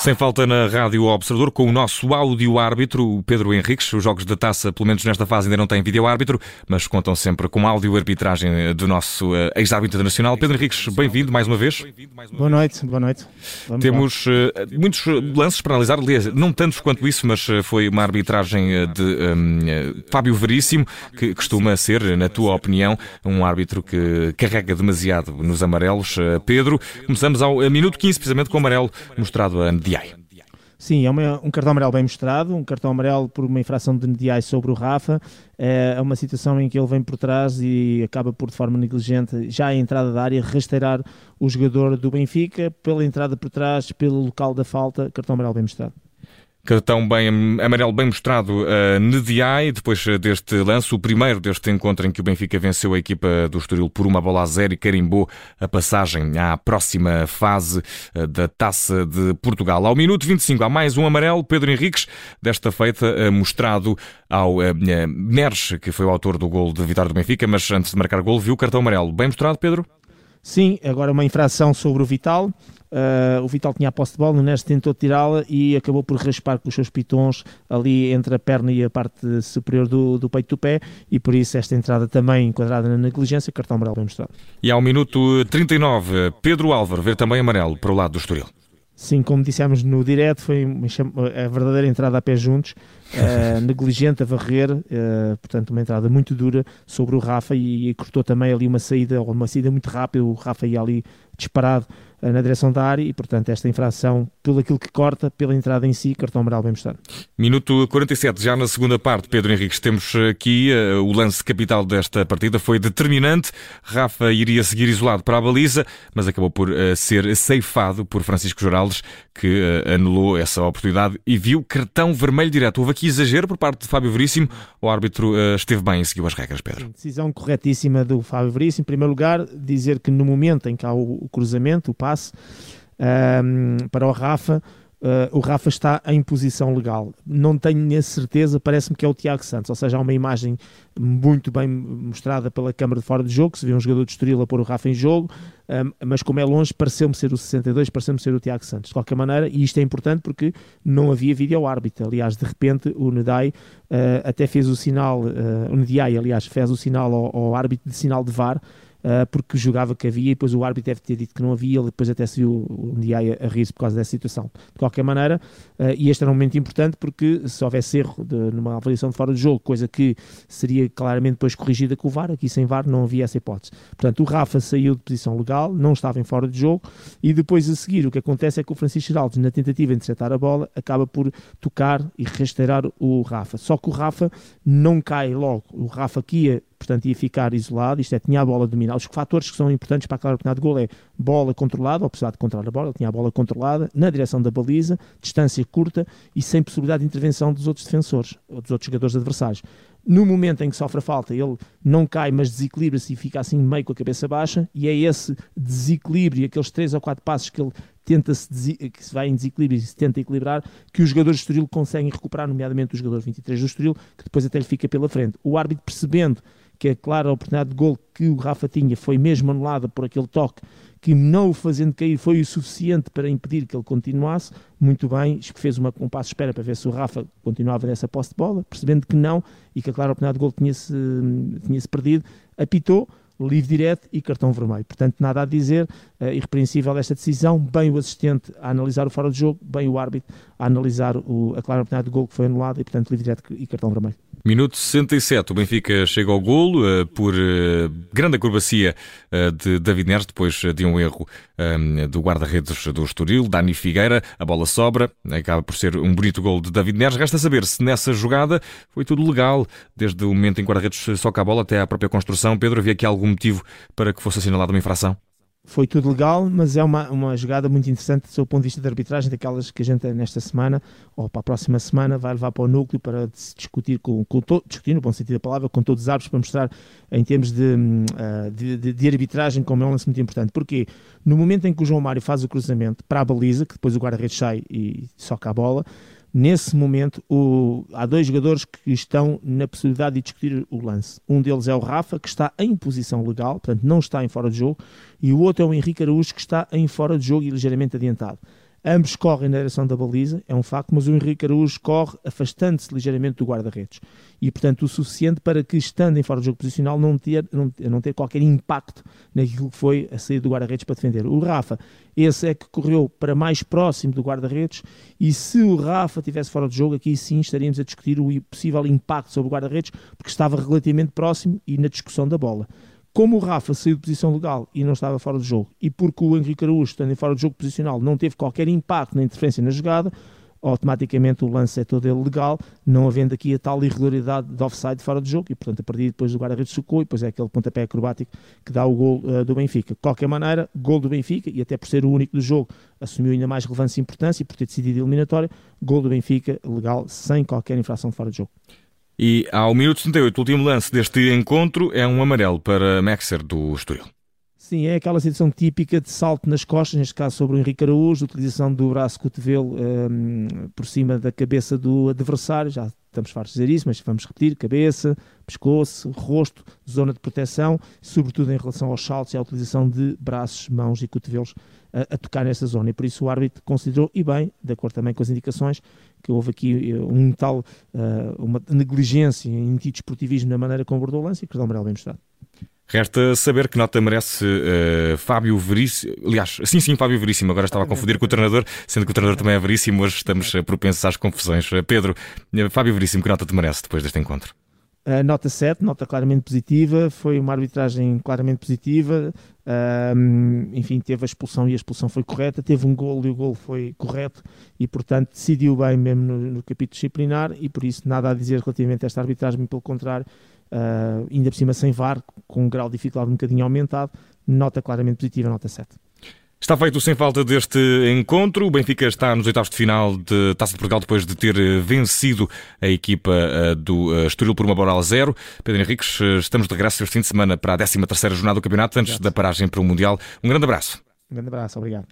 Sem falta na Rádio Observador, com o nosso áudio-árbitro, Pedro Henriques. Os jogos da taça, pelo menos nesta fase, ainda não têm vídeo-árbitro, mas contam sempre com áudio-arbitragem do nosso uh, ex-árbitro internacional. Pedro Henriques, bem-vindo mais uma vez. Boa noite, boa noite. Vamos Temos uh, muitos lances para analisar, não tantos quanto isso, mas foi uma arbitragem de um, Fábio Veríssimo, que costuma ser, na tua opinião, um árbitro que carrega demasiado nos amarelos. Pedro, começamos ao minuto 15, precisamente com o amarelo mostrado a Sim, é uma, um cartão amarelo bem mostrado, um cartão amarelo por uma infração de Ndiaye sobre o Rafa. É, é uma situação em que ele vem por trás e acaba por, de forma negligente, já à entrada da área, rasteirar o jogador do Benfica pela entrada por trás, pelo local da falta, cartão amarelo bem mostrado. Cartão bem amarelo bem mostrado a Nediai, depois deste lance, o primeiro deste encontro em que o Benfica venceu a equipa do Estoril por uma bola a zero e carimbou a passagem à próxima fase eh, da Taça de Portugal. Ao minuto 25 há mais um amarelo, Pedro Henriques, desta feita eh, mostrado ao eh, Neres, que foi o autor do gol de vitória do Benfica, mas antes de marcar gol viu o cartão amarelo. Bem mostrado, Pedro? Sim, agora uma infração sobre o Vital. Uh, o Vital tinha a posse de bola, o Neres tentou tirá-la e acabou por raspar com os seus pitons ali entre a perna e a parte superior do, do peito do pé e por isso esta entrada também enquadrada na negligência, cartão amarelo bem mostrado. E ao minuto 39, Pedro Álvaro vê também amarelo para o lado do Estoril. Sim, como dissemos no direto, foi a verdadeira entrada a pé juntos, uh, negligente a varrer, uh, portanto, uma entrada muito dura sobre o Rafa e, e cortou também ali uma saída, uma saída muito rápida. O Rafa ia ali disparado uh, na direção da área e, portanto, esta infração, pelo aquilo que corta, pela entrada em si, cartão amarelo bem mostrado. Minuto 47, já na segunda parte, Pedro Henriques, temos aqui uh, o lance capital desta partida, foi determinante. Rafa iria seguir isolado para a baliza, mas acabou por uh, ser ceifado por Francisco Joraldes, que anulou essa oportunidade e viu cartão vermelho direto. Houve aqui exagero por parte de Fábio Veríssimo, o árbitro esteve bem e seguiu as regras, Pedro. Decisão corretíssima do Fábio Veríssimo. Em primeiro lugar, dizer que no momento em que há o cruzamento, o passe, um, para o Rafa, Uh, o Rafa está em posição legal. Não tenho a certeza, parece-me que é o Tiago Santos, ou seja, há uma imagem muito bem mostrada pela câmara de fora de jogo, se vê um jogador de Estoril a pôr o Rafa em jogo, um, mas como é longe, pareceu-me ser o 62, pareceu-me ser o Tiago Santos. De qualquer maneira, e isto é importante porque não havia vídeo árbitro. Aliás, de repente, o Nedai uh, até fez o sinal, uh, o Nedai, aliás, fez o sinal ao, ao árbitro de sinal de VAR, uh, porque julgava que havia e depois o árbitro deve ter dito que não havia, ele depois até saiu um dia a, a rir-se por causa dessa situação. De qualquer maneira, uh, e este era um momento importante porque se houvesse erro de, numa avaliação de fora de jogo, coisa que seria claramente depois corrigida com o VAR, aqui sem VAR não havia essa hipótese. Portanto, o Rafa saiu de posição legal, não estava em fora de jogo e depois a seguir o que acontece é que o Francisco Geraldes, na tentativa de interceptar a bola, acaba por tocar e rasteirar o Rafa. Só que o Rafa não cai logo. O Rafa ia portanto ia ficar isolado, isto é, tinha a bola dominada. Os fatores que são importantes para aquela oportunidade de gol é bola controlada, ou precisar de controlar a bola, tinha a bola controlada, na direção da baliza, distância curta e sem possibilidade de intervenção dos outros defensores, ou dos outros jogadores adversários. No momento em que sofre a falta, ele não cai, mas desequilibra-se e fica assim meio com a cabeça baixa, e é esse desequilíbrio, aqueles três ou quatro passos que ele tenta -se que se vai em desequilíbrio e se tenta equilibrar, que os jogadores do Estoril conseguem recuperar, nomeadamente o jogador 23 do Estoril, que depois até lhe fica pela frente. O árbitro percebendo que a clara oportunidade de gol que o Rafa tinha foi mesmo anulada por aquele toque que não o fazendo cair foi o suficiente para impedir que ele continuasse, muito bem, fez uma, um passo de espera para ver se o Rafa continuava nessa posse de bola, percebendo que não e que a clara oportunidade de gol tinha-se tinha -se perdido, apitou, livre direto e cartão vermelho. Portanto, nada a dizer, uh, irrepreensível esta decisão, bem o assistente a analisar o fora de jogo, bem o árbitro a analisar o, a clara oportunidade de gol que foi anulada e, portanto, livre direto e cartão vermelho. Minuto 67, o Benfica chega ao golo uh, por uh, grande acrobacia uh, de David Neres, depois de um erro do guarda-redes do Estoril, Dani Figueira, a bola sobra, acaba por ser um bonito gol de David Neres. Resta saber se nessa jogada foi tudo legal, desde o momento em que o guarda-redes soca a bola até à própria construção. Pedro, havia aqui algum motivo para que fosse assinalada uma infração? foi tudo legal, mas é uma, uma jogada muito interessante do seu ponto de vista de arbitragem, daquelas que a gente nesta semana, ou para a próxima semana, vai levar para o núcleo para se discutir, com, com todo, discutir no bom sentido da palavra, com todos os árbitros, para mostrar em termos de, uh, de, de, de, arbitragem como é um lance muito importante. Porque no momento em que o João Mário faz o cruzamento para a baliza, que depois o guarda-redes sai e soca a bola, Nesse momento, o, há dois jogadores que estão na possibilidade de discutir o lance. Um deles é o Rafa, que está em posição legal, portanto não está em fora de jogo, e o outro é o Henrique Araújo, que está em fora de jogo e ligeiramente adiantado. Ambos correm na direção da baliza, é um facto, mas o Henrique Araújo corre afastando-se ligeiramente do guarda-redes. E, portanto, o suficiente para que, estando em fora do jogo posicional, não ter, não, não ter qualquer impacto naquilo que foi a saída do guarda-redes para defender. O Rafa, esse é que correu para mais próximo do guarda-redes, e se o Rafa estivesse fora do jogo, aqui sim estaríamos a discutir o possível impacto sobre o guarda-redes, porque estava relativamente próximo e na discussão da bola. Como o Rafa saiu de posição legal e não estava fora do jogo, e porque o Henrique Araújo, estando fora do jogo posicional, não teve qualquer impacto na interferência na jogada, automaticamente o lance é todo ele legal, não havendo aqui a tal irregularidade de offside fora do jogo, e portanto a partir depois do guarda-redes socou, e depois é aquele pontapé acrobático que dá o gol uh, do Benfica. De qualquer maneira, gol do Benfica, e até por ser o único do jogo, assumiu ainda mais relevância e importância, e por ter decidido eliminatória, gol do Benfica legal, sem qualquer infração de fora do jogo. E ao minuto 78, o último lance deste encontro é um amarelo para Maxer do Estoril. Sim, é aquela situação típica de salto nas costas, neste caso sobre o Henrique Araújo, utilização do braço cotovelo um, por cima da cabeça do adversário, já estamos fartos de dizer isso, mas vamos repetir, cabeça, pescoço, rosto, zona de proteção, sobretudo em relação aos saltos e à utilização de braços, mãos e cotovelos a, a tocar nessa zona, e por isso o árbitro considerou, e bem, de acordo também com as indicações, que houve aqui eh, um tal, uh, uma negligência em antidesportivismo na maneira como abordou o lance e que o amarelo bem mostrado. Resta saber que nota merece uh, Fábio Veríssimo. Aliás, sim, sim, Fábio Veríssimo. Agora estava a confundir com o treinador, sendo que o treinador também é Veríssimo. Hoje estamos propensos às confusões. Pedro, Fábio Veríssimo, que nota te merece depois deste encontro? Uh, nota 7, nota claramente positiva, foi uma arbitragem claramente positiva, uh, enfim, teve a expulsão e a expulsão foi correta, teve um gol e o gol foi correto e, portanto, decidiu bem mesmo no, no capítulo disciplinar e, por isso, nada a dizer relativamente a esta arbitragem, pelo contrário, uh, ainda por cima sem VAR, com um grau de dificuldade um bocadinho aumentado, nota claramente positiva, nota 7. Está feito sem falta deste encontro. O Benfica está nos oitavos de final de Taça de Portugal depois de ter vencido a equipa eh, do eh, Estoril por uma bola a zero. Pedro Henriques, estamos de regresso este fim de semana para a 13ª jornada do campeonato, antes Exato. da paragem para o Mundial. Um grande abraço. Um grande abraço, obrigado.